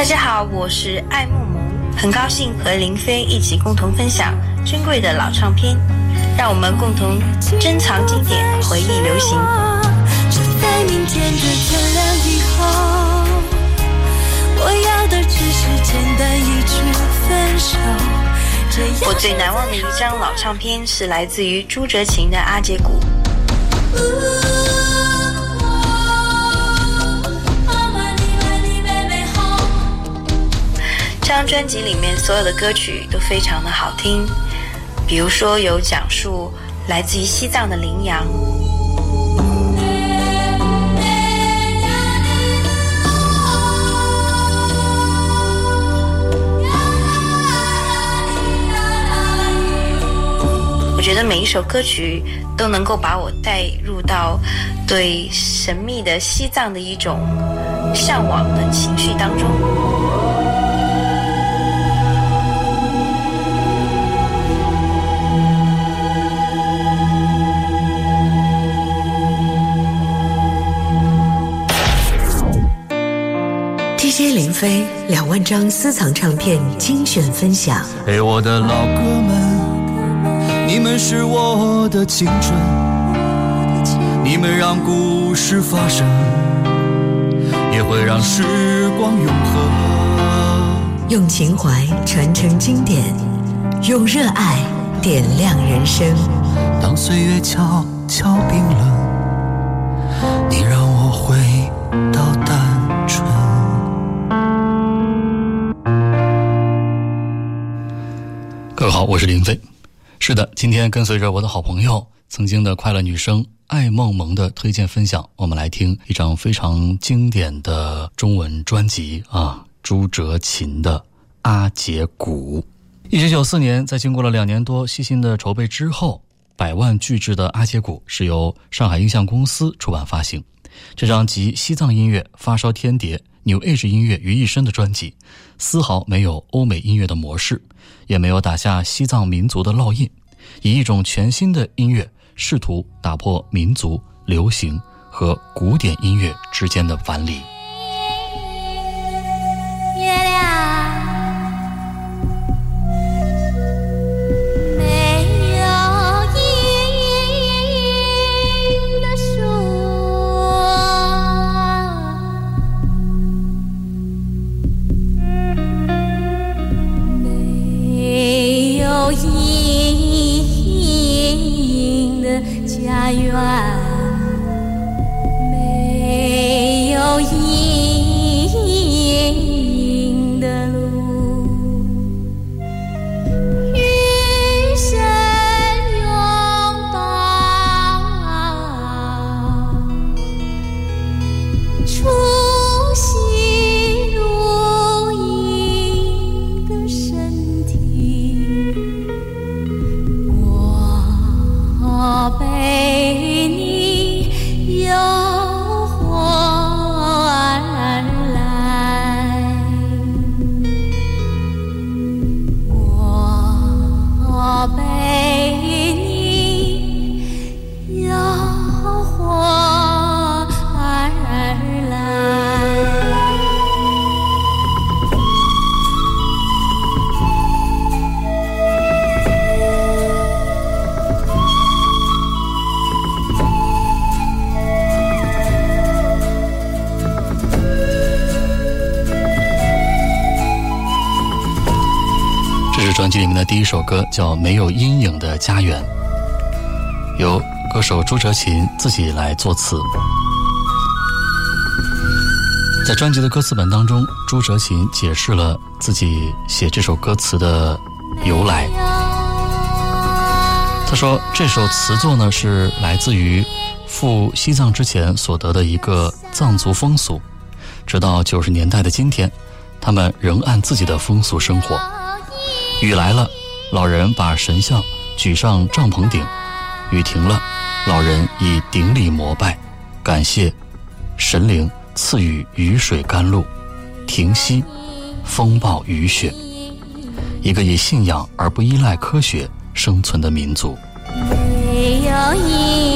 大家好，我是爱慕萌，很高兴和林飞一起共同分享珍贵的老唱片，让我们共同珍藏经典，回忆流行。在明天的天亮以后，我要的只是简单一句分手。我最难忘的一张老唱片是来自于朱哲琴的《阿姐鼓》。张专辑里面所有的歌曲都非常的好听，比如说有讲述来自于西藏的羚羊，我觉得每一首歌曲都能够把我带入到对神秘的西藏的一种向往的情绪当中。DJ 林飞两万张私藏唱片精选分享。嘿，我的老哥们，你们是我的青春，你们让故事发生，也会让时光永恒。用情怀传承经典，用热爱点亮人生。当岁月悄悄冰冷，你让我回到单好，我是林飞。是的，今天跟随着我的好朋友，曾经的快乐女生艾梦萌的推荐分享，我们来听一张非常经典的中文专辑啊，朱哲琴的《阿姐鼓》。一九九四年，在经过了两年多细心的筹备之后，百万巨制的《阿姐鼓》是由上海音像公司出版发行。这张集西藏音乐、发烧天碟、New Age 音乐于一身的专辑，丝毫没有欧美音乐的模式，也没有打下西藏民族的烙印，以一种全新的音乐，试图打破民族、流行和古典音乐之间的藩篱。家园。没首歌，叫《没有阴影的家园》，由歌手朱哲琴自己来作词。在专辑的歌词本当中，朱哲琴解释了自己写这首歌词的由来。他说，这首词作呢是来自于赴西藏之前所得的一个藏族风俗，直到九十年代的今天，他们仍按自己的风俗生活。雨来了，老人把神像举上帐篷顶；雨停了，老人以顶礼膜拜，感谢神灵赐予雨水甘露，停息风暴雨雪。一个以信仰而不依赖科学生存的民族。没有你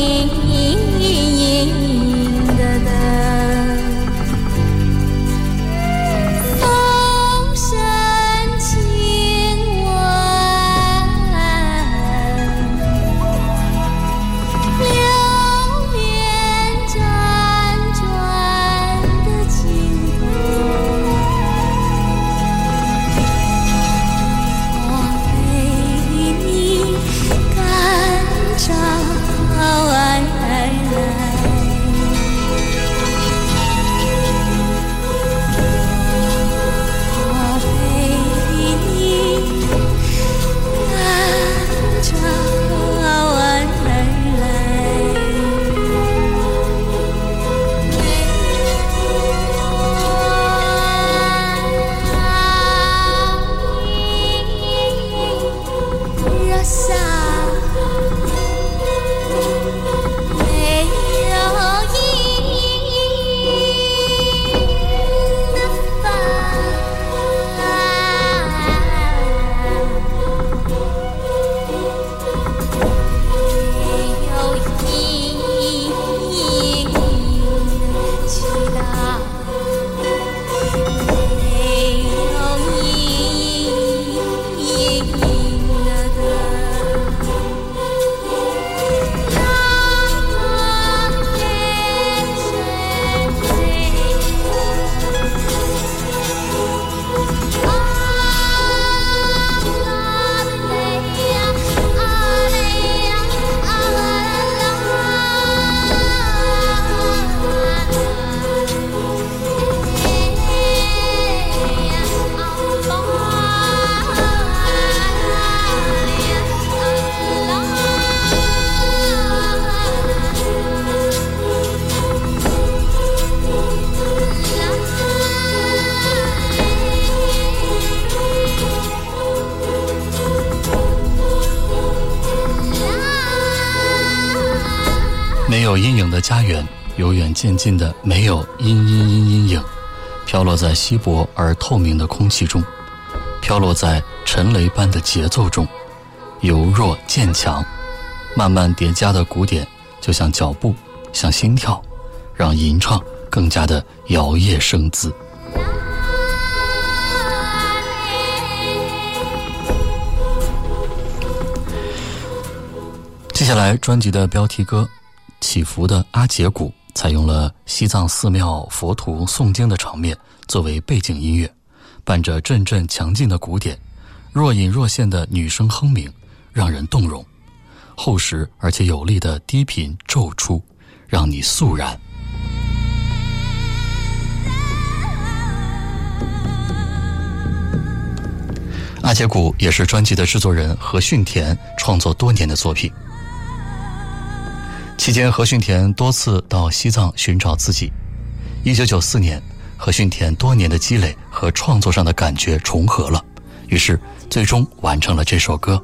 由远渐近的没有阴阴阴阴影，飘落在稀薄而透明的空气中，飘落在沉雷般的节奏中，由弱渐强，慢慢叠加的鼓点，就像脚步，像心跳，让吟唱更加的摇曳生姿。接下来专辑的标题歌《起伏的阿姐鼓》采用了西藏寺庙佛徒诵经的场面作为背景音乐，伴着阵阵强劲的鼓点，若隐若现的女声哼鸣，让人动容。厚实而且有力的低频骤出，让你肃然。阿姐鼓也是专辑的制作人何训田创作多年的作品。期间，何训田多次到西藏寻找自己。一九九四年，何训田多年的积累和创作上的感觉重合了，于是最终完成了这首歌。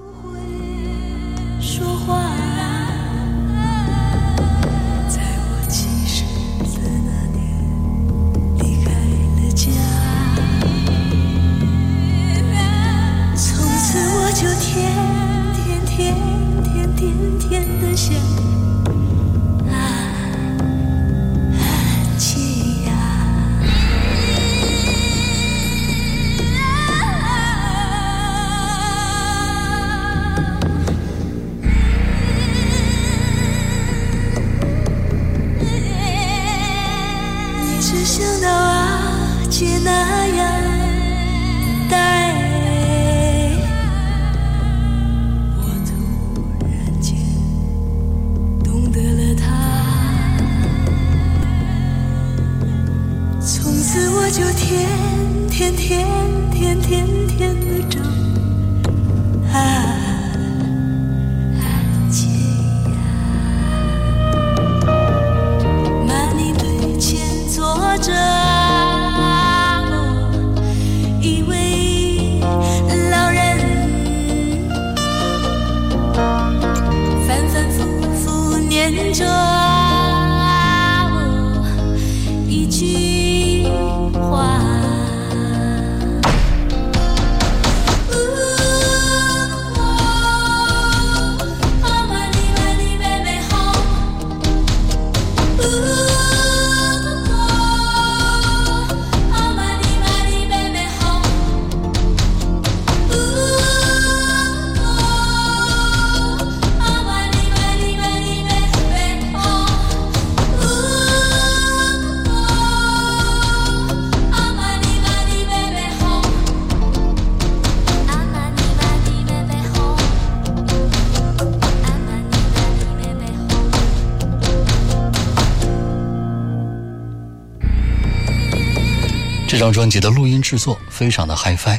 张专辑的录音制作非常的 HiFi，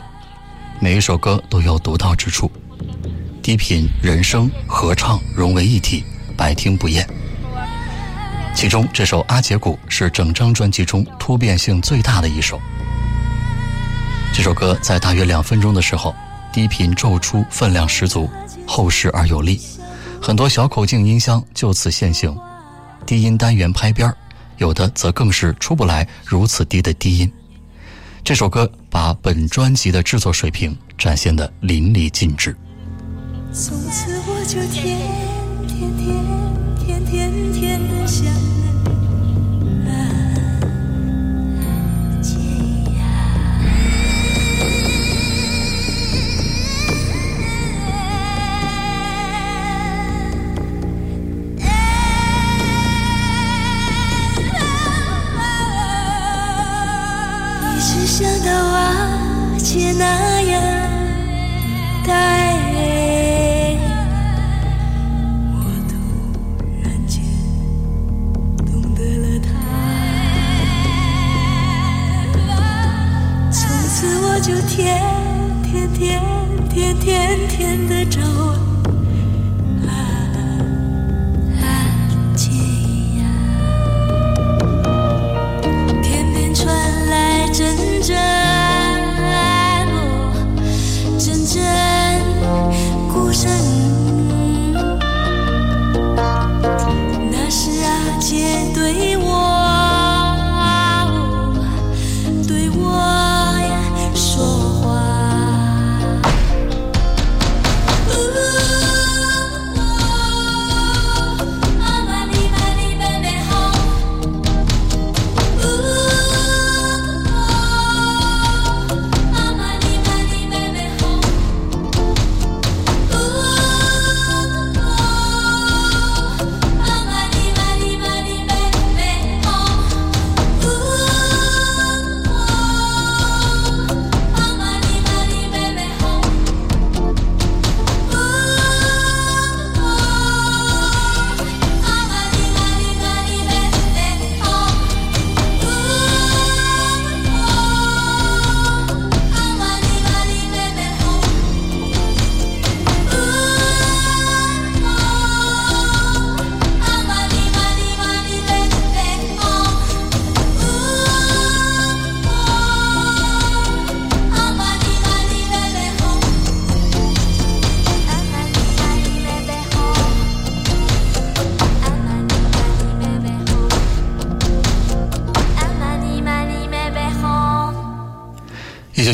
每一首歌都有独到之处，低频、人声、合唱融为一体，百听不厌。其中这首《阿杰鼓》是整张专辑中突变性最大的一首。这首歌在大约两分钟的时候，低频骤出，分量十足，厚实而有力，很多小口径音箱就此现形，低音单元拍边儿，有的则更是出不来如此低的低音。这首歌把本专辑的制作水平展现得淋漓尽致。从此我就天天天天天天的想只。想到阿姐那样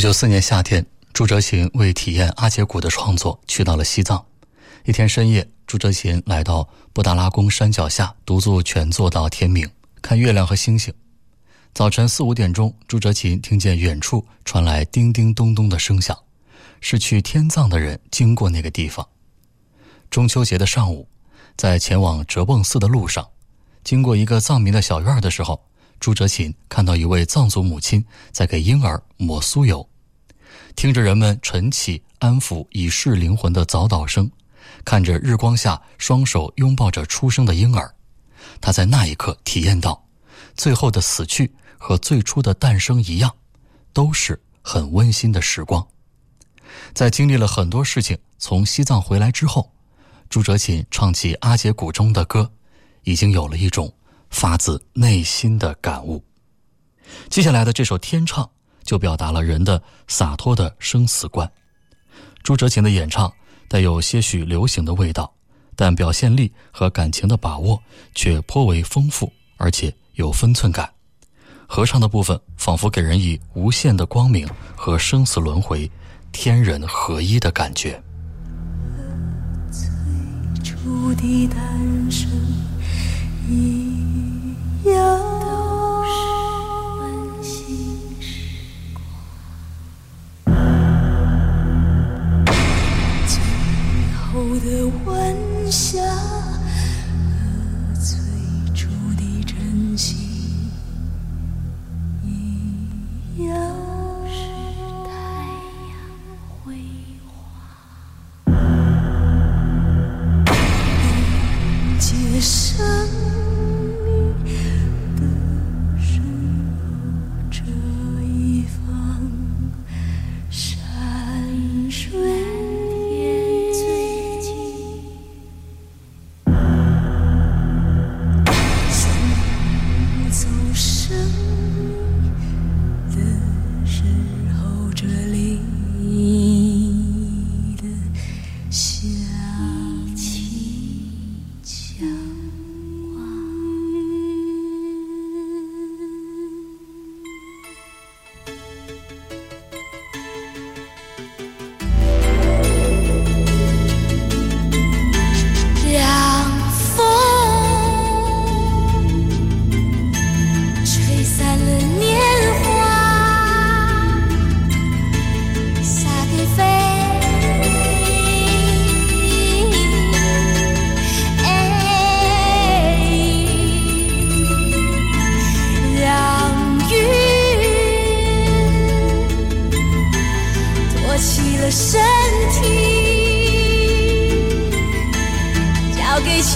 九四年夏天，朱哲琴为体验阿姐鼓的创作，去到了西藏。一天深夜，朱哲琴来到布达拉宫山脚下，独坐全坐到天明，看月亮和星星。早晨四五点钟，朱哲琴听见远处传来叮叮咚咚的声响，是去天葬的人经过那个地方。中秋节的上午，在前往哲蚌寺的路上，经过一个藏民的小院的时候。朱哲琴看到一位藏族母亲在给婴儿抹酥油，听着人们晨起安抚已逝灵魂的早祷声，看着日光下双手拥抱着出生的婴儿，他在那一刻体验到，最后的死去和最初的诞生一样，都是很温馨的时光。在经历了很多事情，从西藏回来之后，朱哲琴唱起阿姐鼓中的歌，已经有了一种。发自内心的感悟。接下来的这首《天唱》就表达了人的洒脱的生死观。朱哲琴的演唱带有些许流行的味道，但表现力和感情的把握却颇为丰富，而且有分寸感。合唱的部分仿佛给人以无限的光明和生死轮回、天人合一的感觉。最初的诞生。一样后的晚霞和最初的真心一样，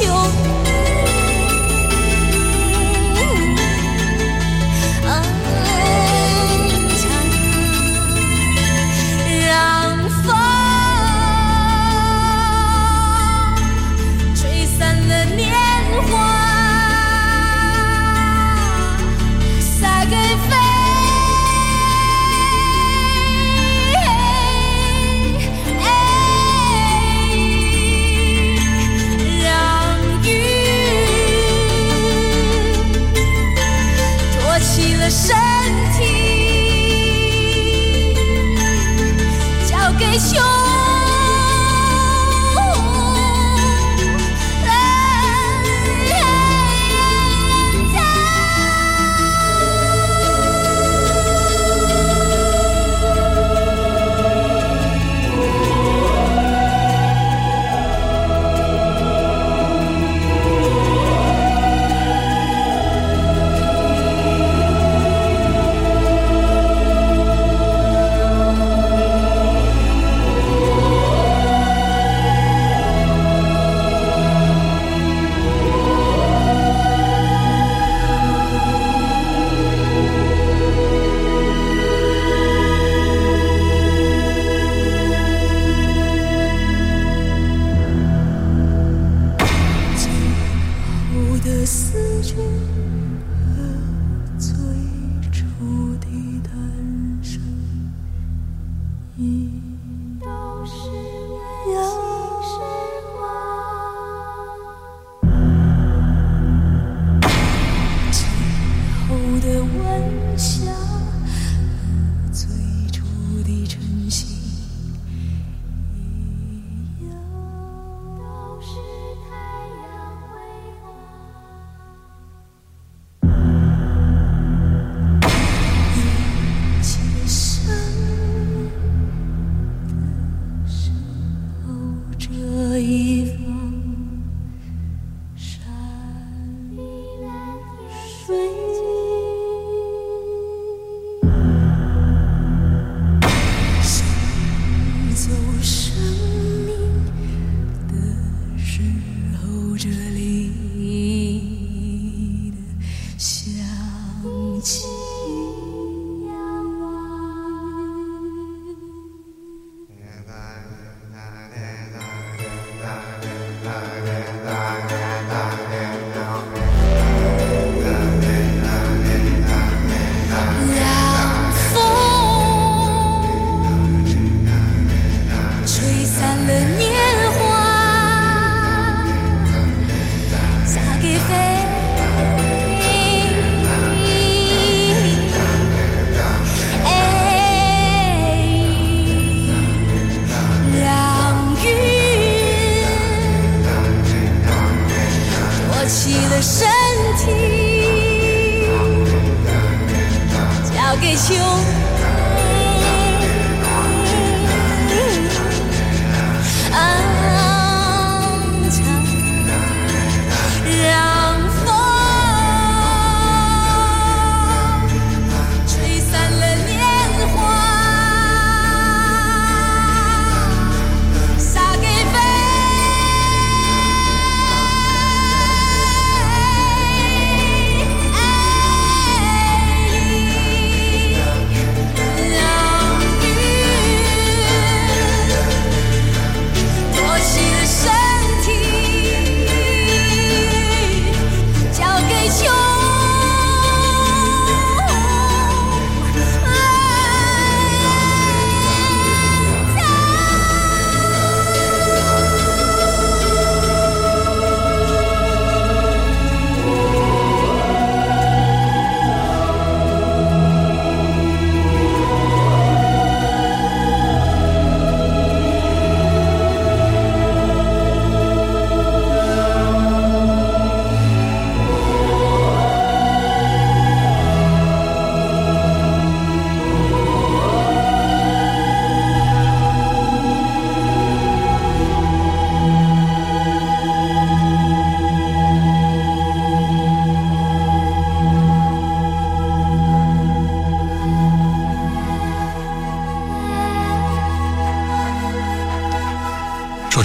有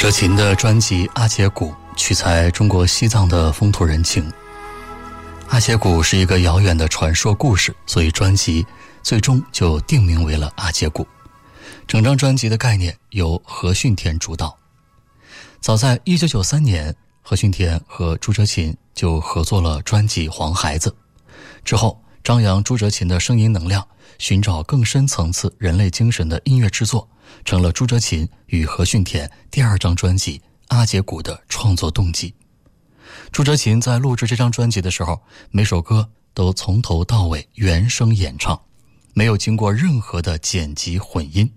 哲琴的专辑《阿杰古》取材中国西藏的风土人情。阿杰古是一个遥远的传说故事，所以专辑最终就定名为了《阿杰古》。整张专辑的概念由何训田主导。早在1993年，何训田和朱哲琴就合作了专辑《黄孩子》，之后张扬朱哲琴的声音能量，寻找更深层次人类精神的音乐制作。成了朱哲琴与何训田第二张专辑《阿姐鼓》的创作动机。朱哲琴在录制这张专辑的时候，每首歌都从头到尾原声演唱，没有经过任何的剪辑混音。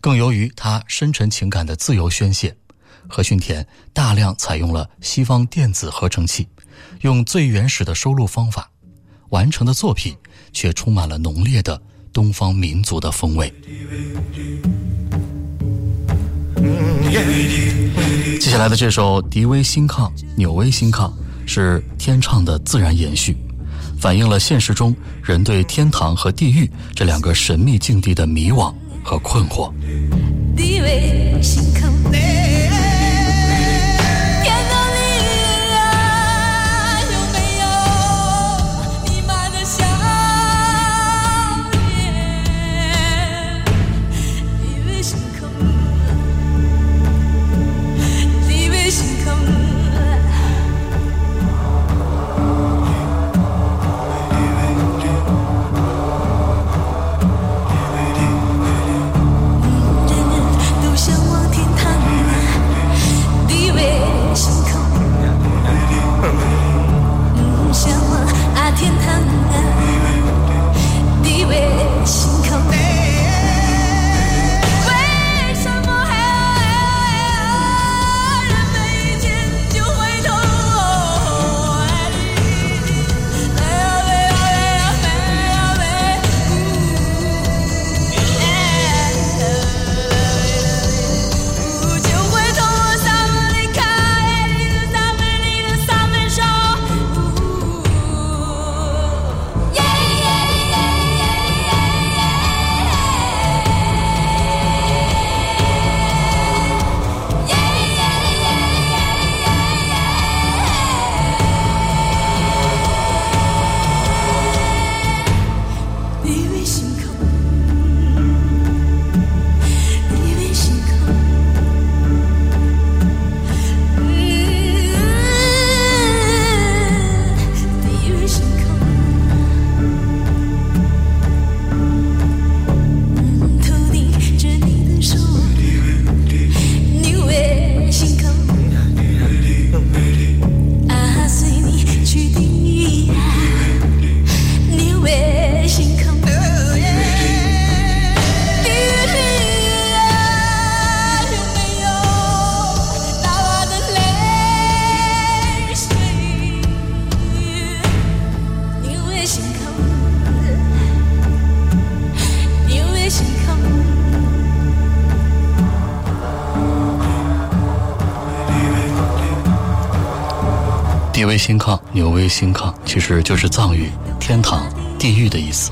更由于他深沉情感的自由宣泄，何训田大量采用了西方电子合成器，用最原始的收录方法完成的作品，却充满了浓烈的东方民族的风味。接下来的这首《迪威心抗》《纽威心抗》是天唱的自然延续，反映了现实中人对天堂和地狱这两个神秘境地的迷惘和困惑。心抗，其实就是藏语“天堂”“地狱”的意思。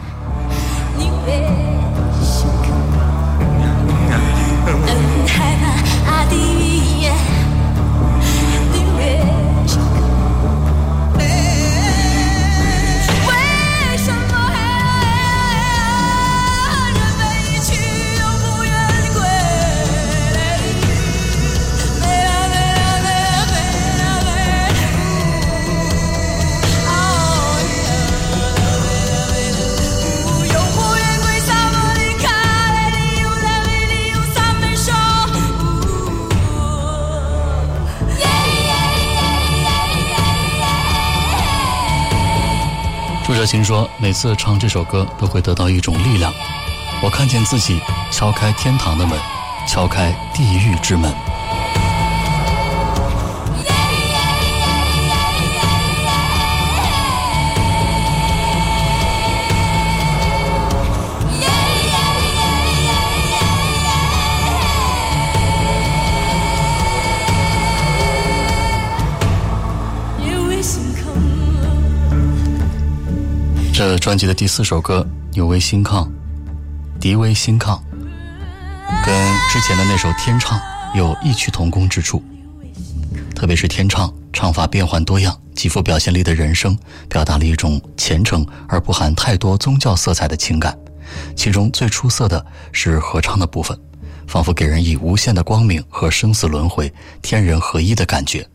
听说每次唱这首歌都会得到一种力量，我看见自己敲开天堂的门，敲开地狱之门。这专辑的第四首歌《纽威心抗》，迪威心抗，跟之前的那首《天唱》有异曲同工之处。特别是天唱，唱法变幻多样，极富表现力的人声，表达了一种虔诚而不含太多宗教色彩的情感。其中最出色的是合唱的部分，仿佛给人以无限的光明和生死轮回、天人合一的感觉。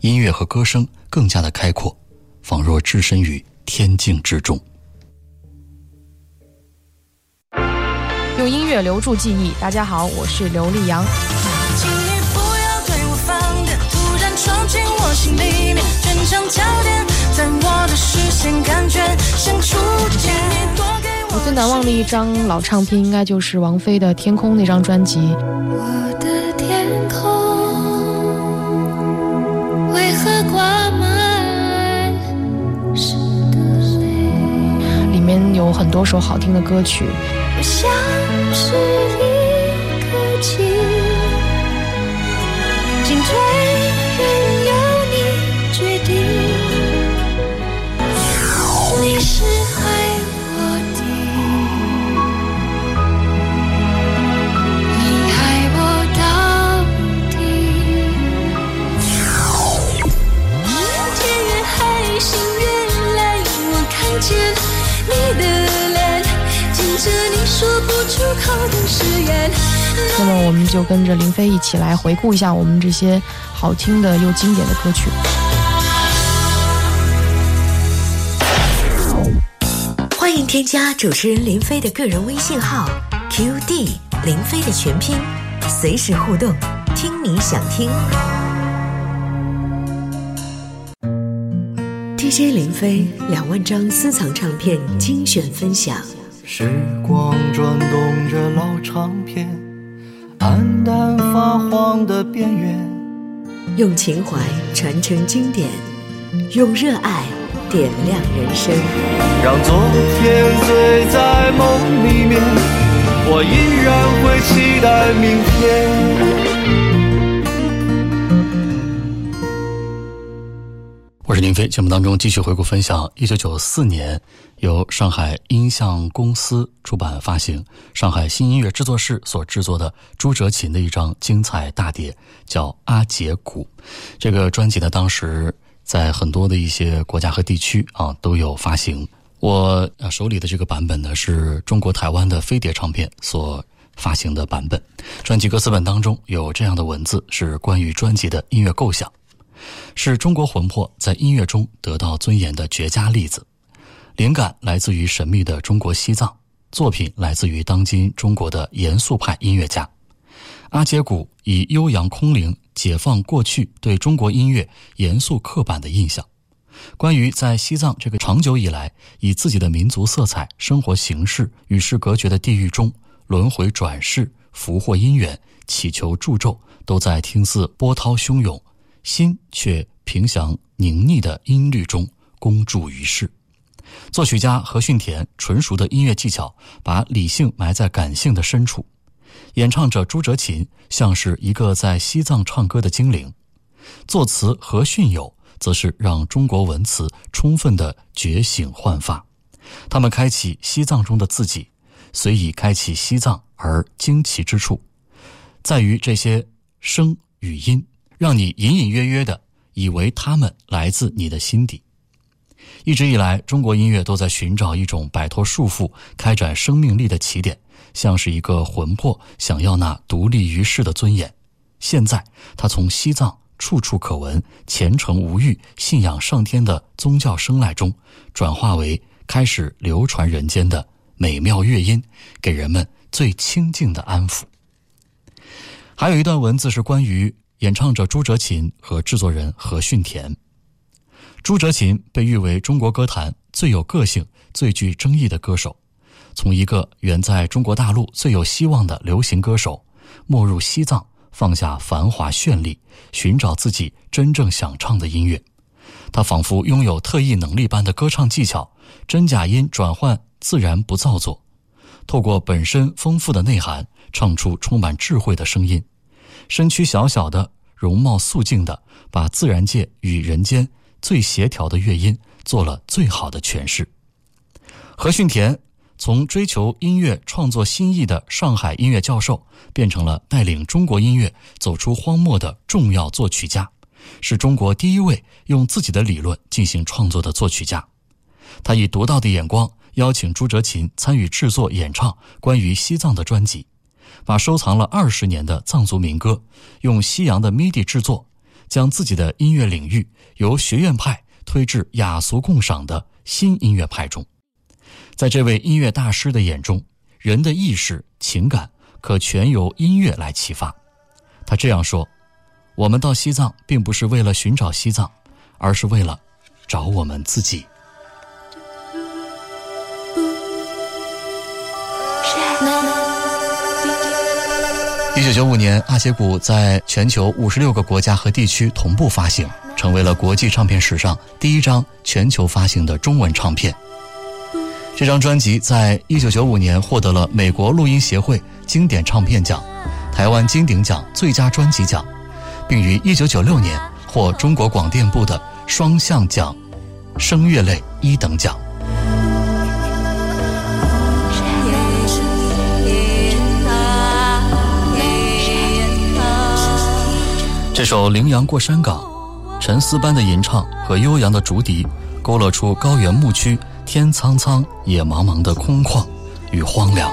音乐和歌声更加的开阔，仿若置身于天境之中。用音乐留住记忆。大家好，我是刘力扬。闯进我心里面，全场焦点在我的视线，感觉像初见。我最难忘的一张老唱片，应该就是王菲的《天空》那张专辑。我的天空为何挂满面有很多首好听的歌曲。我像是一颗棋，进退。你是爱我的，你爱我到底。天越黑，心越累，我看见你的脸，听着你说不出口的誓言。那么，我们就跟着林飞一起来回顾一下我们这些好听的又经典的歌曲。欢迎添加主持人林飞的个人微信号 QD 林飞的全拼，随时互动，听你想听。DJ 林飞两万张私藏唱片精选分享。时光转动着老唱片，暗淡发黄的边缘，用情怀传承经典，用热爱。点亮人生，让昨天醉在梦里面，我依然会期待明天。我是宁飞，节目当中继续回顾分享一九九四年由上海音像公司出版发行、上海新音乐制作室所制作的朱哲琴的一张精彩大碟，叫《阿杰鼓》。这个专辑呢，当时。在很多的一些国家和地区啊都有发行。我手里的这个版本呢，是中国台湾的飞碟唱片所发行的版本。专辑歌词本当中有这样的文字，是关于专辑的音乐构想，是中国魂魄在音乐中得到尊严的绝佳例子。灵感来自于神秘的中国西藏，作品来自于当今中国的严肃派音乐家。阿杰古以悠扬空灵解放过去对中国音乐严肃刻板的印象。关于在西藏这个长久以来以自己的民族色彩、生活形式与世隔绝的地域中轮回转世、俘获姻缘、祈求祝咒，都在听似波涛汹涌，心却平祥宁谧的音律中公诸于世。作曲家何训田纯熟的音乐技巧，把理性埋在感性的深处。演唱者朱哲琴像是一个在西藏唱歌的精灵，作词何训友则是让中国文词充分的觉醒焕发。他们开启西藏中的自己，随以开启西藏而惊奇之处，在于这些声与音，让你隐隐约约的以为他们来自你的心底。一直以来，中国音乐都在寻找一种摆脱束缚、开展生命力的起点。像是一个魂魄想要那独立于世的尊严，现在他从西藏处处可闻虔诚无欲、信仰上天的宗教声籁中，转化为开始流传人间的美妙乐音，给人们最清静的安抚。还有一段文字是关于演唱者朱哲琴和制作人何训田。朱哲琴被誉为中国歌坛最有个性、最具争议的歌手。从一个远在中国大陆最有希望的流行歌手，没入西藏，放下繁华绚丽，寻找自己真正想唱的音乐。他仿佛拥有特异能力般的歌唱技巧，真假音转换自然不造作，透过本身丰富的内涵，唱出充满智慧的声音。身躯小小的，容貌素净的，把自然界与人间最协调的乐音做了最好的诠释。何训田。从追求音乐创作新意的上海音乐教授，变成了带领中国音乐走出荒漠的重要作曲家，是中国第一位用自己的理论进行创作的作曲家。他以独到的眼光邀请朱哲琴参与制作演唱关于西藏的专辑，把收藏了二十年的藏族民歌用西洋的 MIDI 制作，将自己的音乐领域由学院派推至雅俗共赏的新音乐派中。在这位音乐大师的眼中，人的意识、情感可全由音乐来启发。他这样说：“我们到西藏并不是为了寻找西藏，而是为了找我们自己。”一九九五年，阿协古在全球五十六个国家和地区同步发行，成为了国际唱片史上第一张全球发行的中文唱片。这张专辑在一九九五年获得了美国录音协会经典唱片奖、台湾金鼎奖最佳专辑奖，并于一九九六年获中国广电部的双向奖声乐类一等奖。这首《羚羊过山岗》，沉思般的吟唱和悠扬的竹笛，勾勒出高原牧区。天苍苍，野茫茫的空旷与荒凉。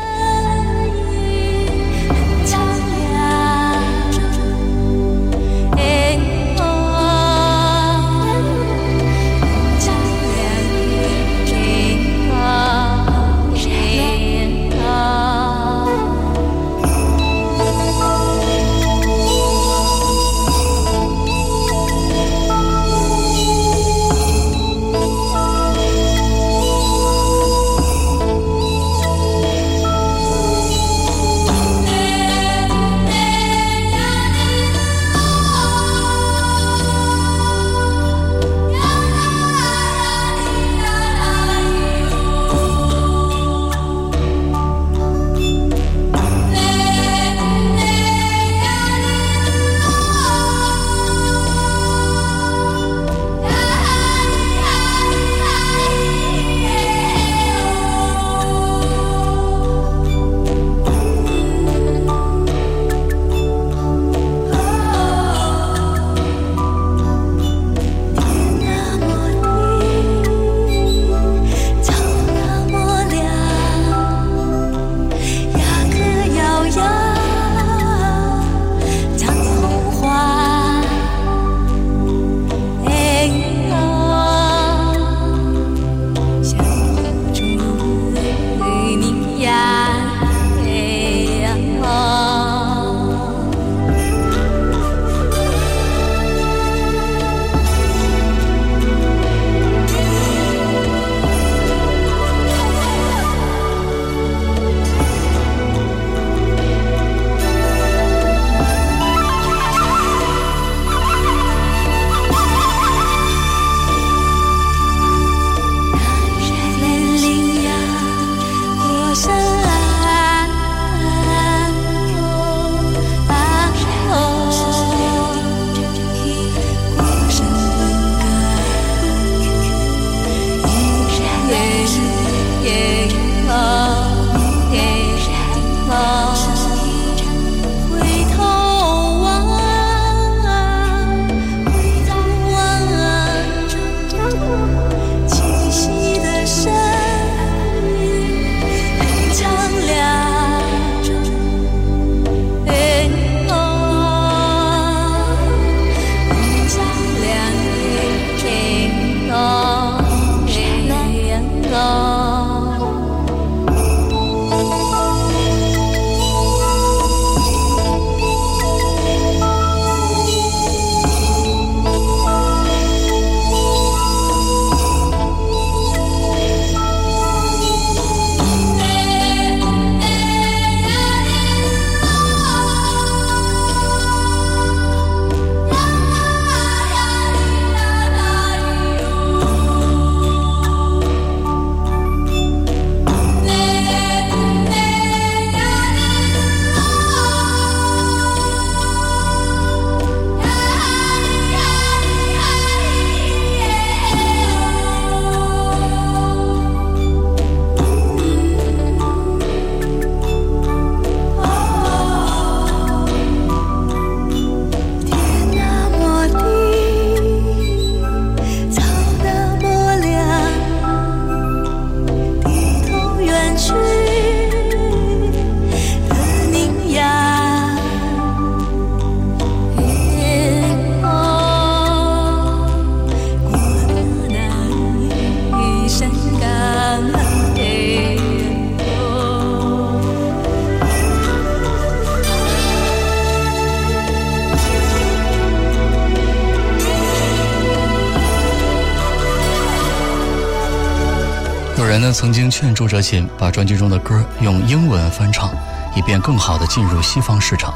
曾经劝朱哲琴把专辑中的歌用英文翻唱，以便更好地进入西方市场。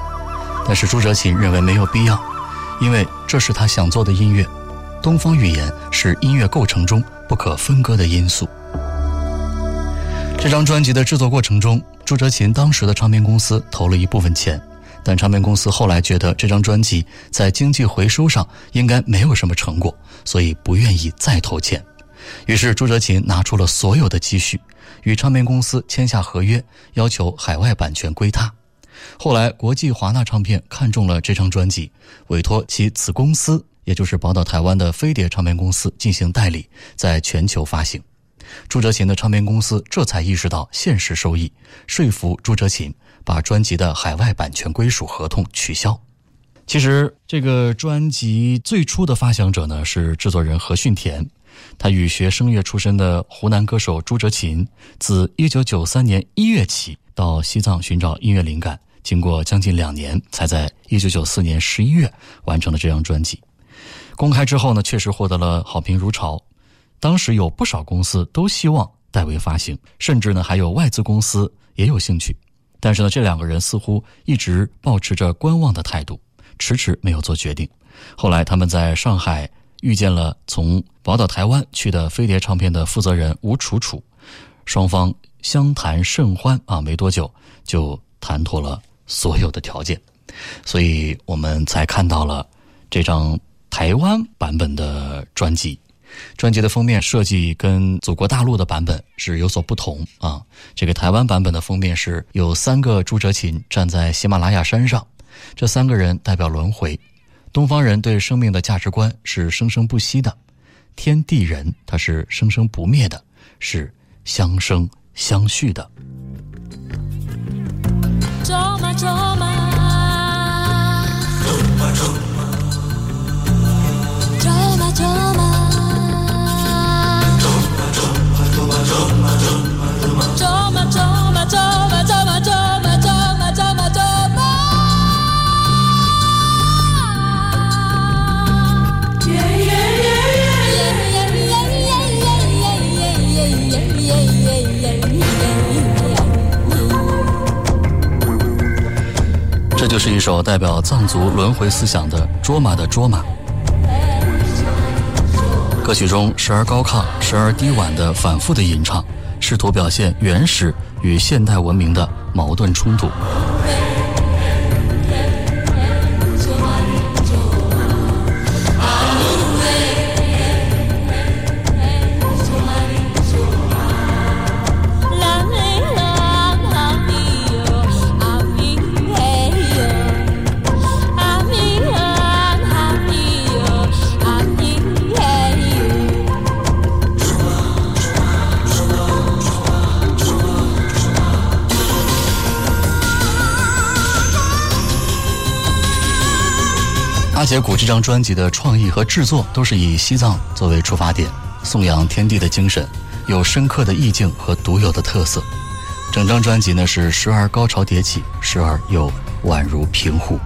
但是朱哲琴认为没有必要，因为这是他想做的音乐。东方语言是音乐构成中不可分割的因素。这张专辑的制作过程中，朱哲琴当时的唱片公司投了一部分钱，但唱片公司后来觉得这张专辑在经济回收上应该没有什么成果，所以不愿意再投钱。于是朱哲琴拿出了所有的积蓄，与唱片公司签下合约，要求海外版权归他。后来国际华纳唱片看中了这张专辑，委托其子公司，也就是宝岛台湾的飞碟唱片公司进行代理，在全球发行。朱哲琴的唱片公司这才意识到现实收益，说服朱哲琴把专辑的海外版权归属合同取消。其实这个专辑最初的发行者呢是制作人何训田。他与学声乐出身的湖南歌手朱哲琴，自1993年1月起到西藏寻找音乐灵感，经过将近两年，才在1994年11月完成了这张专辑。公开之后呢，确实获得了好评如潮。当时有不少公司都希望代为发行，甚至呢还有外资公司也有兴趣。但是呢，这两个人似乎一直保持着观望的态度，迟迟没有做决定。后来他们在上海。遇见了从宝岛台湾去的飞碟唱片的负责人吴楚楚，双方相谈甚欢啊，没多久就谈妥了所有的条件，所以我们才看到了这张台湾版本的专辑。专辑的封面设计跟祖国大陆的版本是有所不同啊。这个台湾版本的封面是有三个朱哲琴站在喜马拉雅山上，这三个人代表轮回。东方人对生命的价值观是生生不息的，天地人它是生生不灭的，是相生相续的。首代表藏族轮回思想的《卓玛的卓玛》。歌曲中时而高亢，时而低婉的反复的吟唱，试图表现原始与现代文明的矛盾冲突。阿杰古这张专辑的创意和制作都是以西藏作为出发点，颂扬天地的精神，有深刻的意境和独有的特色。整张专辑呢是时而高潮迭起，时而又宛如平湖。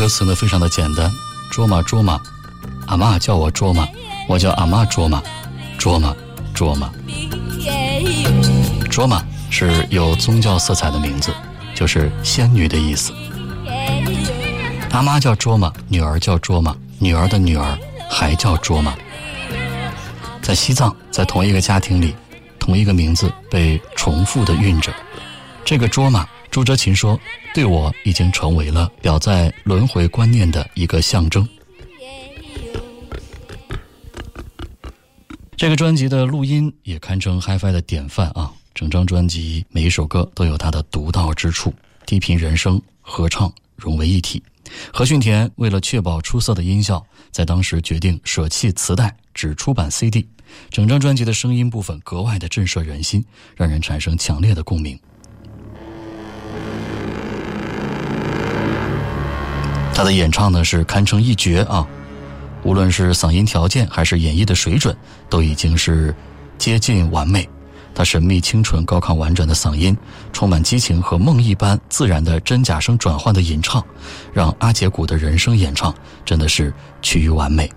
歌词呢非常的简单，卓玛卓玛，阿妈叫我卓玛，我叫阿妈卓玛，卓玛卓玛。卓玛是有宗教色彩的名字，就是仙女的意思。阿妈叫卓玛，女儿叫卓玛，女儿的女儿还叫卓玛。在西藏，在同一个家庭里，同一个名字被重复的运着。这个卓玛，朱哲琴说，对我已经成为了表在轮回观念的一个象征。这个专辑的录音也堪称 HiFi 的典范啊！整张专辑每一首歌都有它的独到之处，低频人声合唱融为一体。何训田为了确保出色的音效，在当时决定舍弃磁带，只出版 CD。整张专辑的声音部分格外的震慑人心，让人产生强烈的共鸣。他的演唱呢是堪称一绝啊！无论是嗓音条件还是演绎的水准，都已经是接近完美。他神秘、清纯、高亢、婉转的嗓音，充满激情和梦一般自然的真假声转换的吟唱，让阿杰古的人声演唱真的是趋于完美。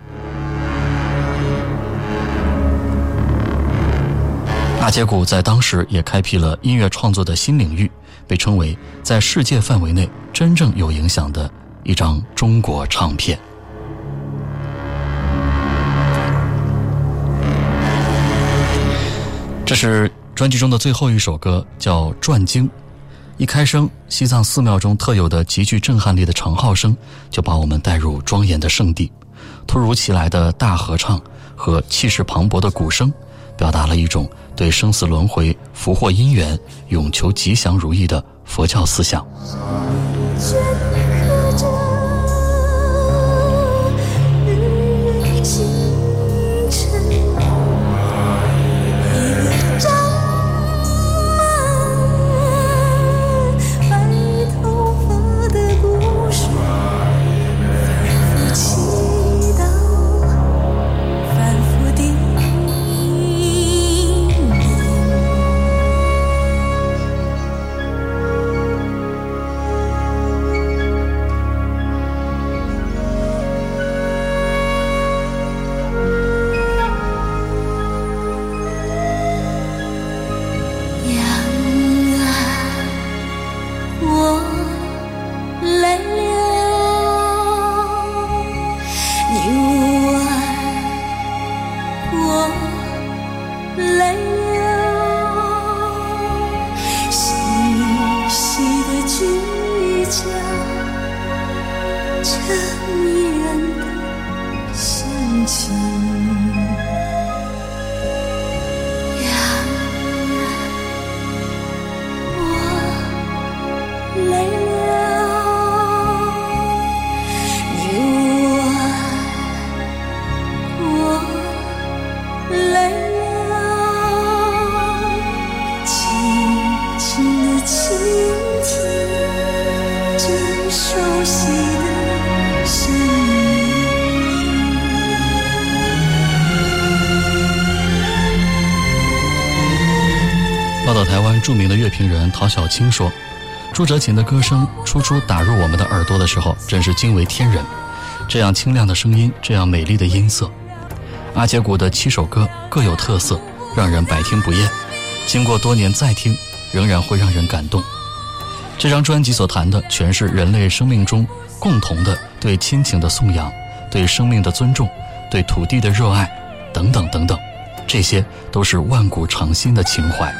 阿杰古在当时也开辟了音乐创作的新领域，被称为在世界范围内真正有影响的一张中国唱片。这是专辑中的最后一首歌，叫《转经》。一开声，西藏寺庙中特有的极具震撼力的长号声，就把我们带入庄严的圣地。突如其来的大合唱和气势磅礴的鼓声，表达了一种对生死轮回、福祸因缘、永求吉祥如意的佛教思想。情。陶小青说：“朱哲琴的歌声初初打入我们的耳朵的时候，真是惊为天人。这样清亮的声音，这样美丽的音色，阿杰古的七首歌各有特色，让人百听不厌。经过多年再听，仍然会让人感动。这张专辑所谈的，全是人类生命中共同的对亲情的颂扬，对生命的尊重，对土地的热爱，等等等等，这些都是万古长新的情怀。”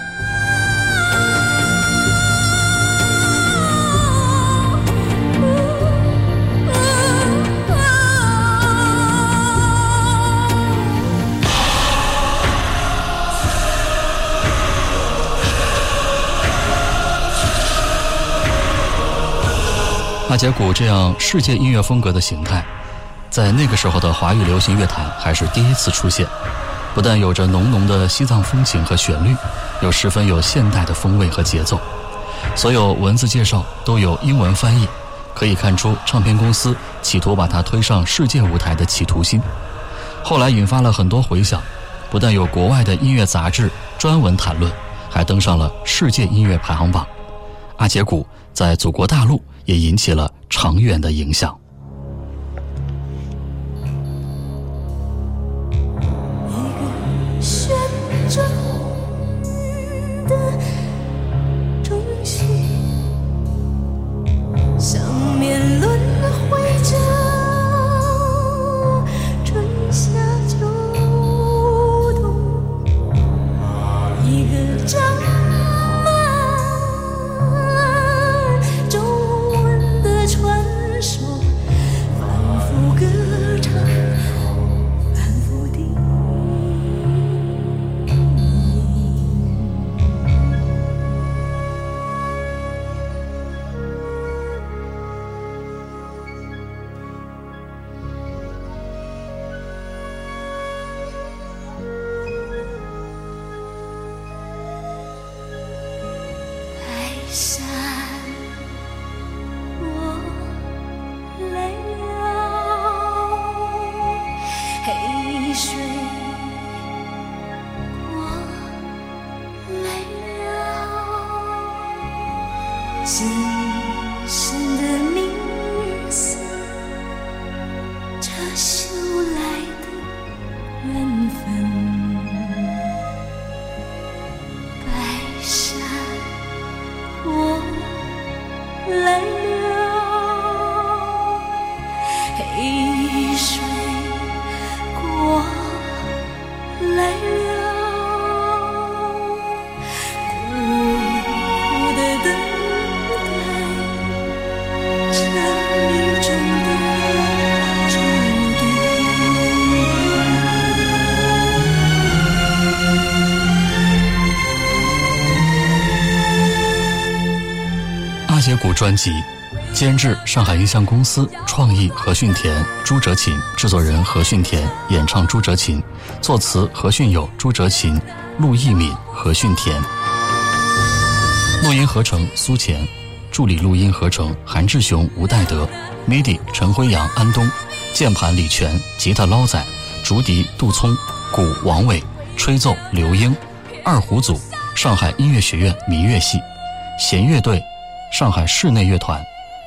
阿杰古这样世界音乐风格的形态，在那个时候的华语流行乐坛还是第一次出现。不但有着浓浓的西藏风情和旋律，又十分有现代的风味和节奏。所有文字介绍都有英文翻译，可以看出唱片公司企图把它推上世界舞台的企图心。后来引发了很多回响，不但有国外的音乐杂志专文谈论，还登上了世界音乐排行榜。阿杰古在祖国大陆。也引起了长远的影响。的专辑，监制上海音像公司，创意何训田、朱哲琴，制作人何训田，演唱朱哲琴，作词何训友、朱哲琴，陆一敏、何训田。录音合成苏前，助理录音合成韩志雄、吴代德，MIDI 陈辉阳、安东，键盘李泉，吉他捞仔，竹笛杜聪，鼓王伟，吹奏刘英，二胡组上海音乐学院民乐系，弦乐队上海室内乐团，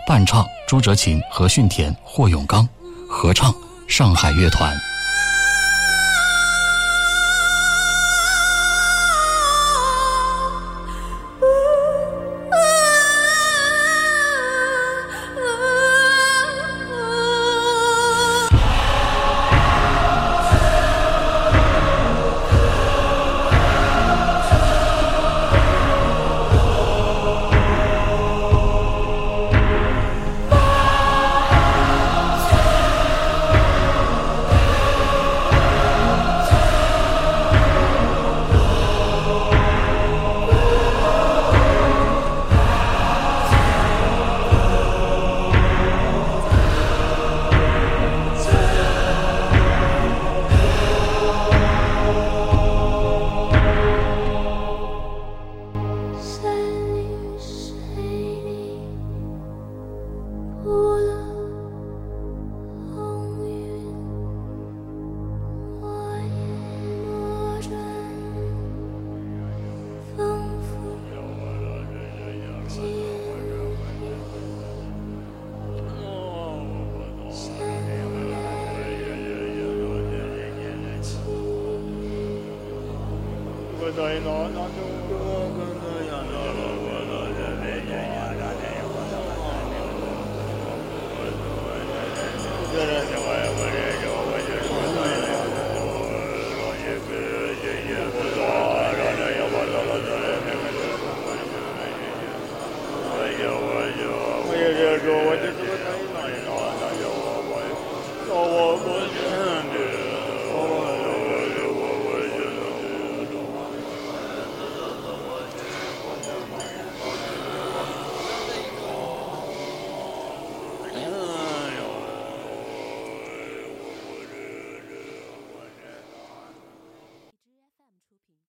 伴唱朱哲琴、何训田、霍永刚，合唱上海乐团。